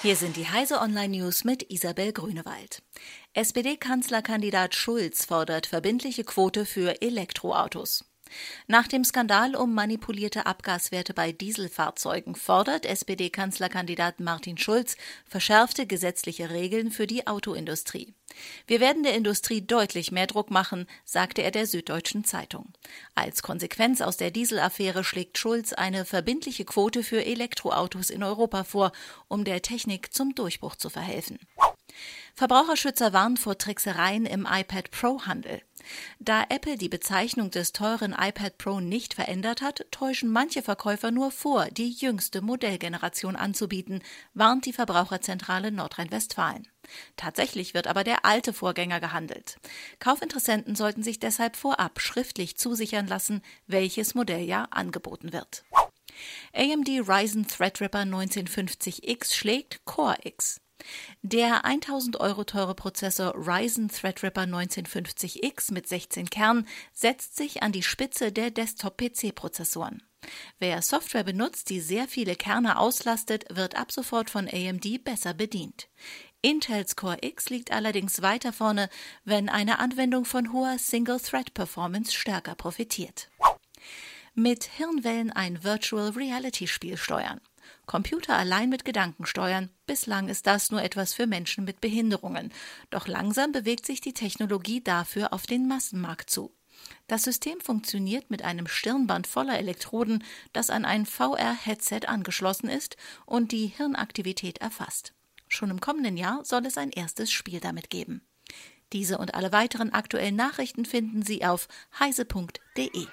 Hier sind die Heise Online News mit Isabel Grünewald. SPD-Kanzlerkandidat Schulz fordert verbindliche Quote für Elektroautos. Nach dem Skandal um manipulierte Abgaswerte bei Dieselfahrzeugen fordert SPD-Kanzlerkandidat Martin Schulz verschärfte gesetzliche Regeln für die Autoindustrie. Wir werden der Industrie deutlich mehr Druck machen, sagte er der Süddeutschen Zeitung. Als Konsequenz aus der Dieselaffäre schlägt Schulz eine verbindliche Quote für Elektroautos in Europa vor, um der Technik zum Durchbruch zu verhelfen. Verbraucherschützer warnen vor Tricksereien im iPad Pro-Handel. Da Apple die Bezeichnung des teuren iPad Pro nicht verändert hat, täuschen manche Verkäufer nur vor, die jüngste Modellgeneration anzubieten, warnt die Verbraucherzentrale Nordrhein-Westfalen. Tatsächlich wird aber der alte Vorgänger gehandelt. Kaufinteressenten sollten sich deshalb vorab schriftlich zusichern lassen, welches Modelljahr angeboten wird. AMD Ryzen Threadripper 1950X schlägt Core X. Der 1000 Euro teure Prozessor Ryzen Threadripper 1950X mit 16 Kernen setzt sich an die Spitze der Desktop-PC-Prozessoren. Wer Software benutzt, die sehr viele Kerne auslastet, wird ab sofort von AMD besser bedient. Intels Core X liegt allerdings weiter vorne, wenn eine Anwendung von hoher Single-Thread-Performance stärker profitiert. Mit Hirnwellen ein Virtual Reality Spiel steuern. Computer allein mit Gedanken steuern. Bislang ist das nur etwas für Menschen mit Behinderungen. Doch langsam bewegt sich die Technologie dafür auf den Massenmarkt zu. Das System funktioniert mit einem Stirnband voller Elektroden, das an ein VR-Headset angeschlossen ist und die Hirnaktivität erfasst. Schon im kommenden Jahr soll es ein erstes Spiel damit geben. Diese und alle weiteren aktuellen Nachrichten finden Sie auf heise.de.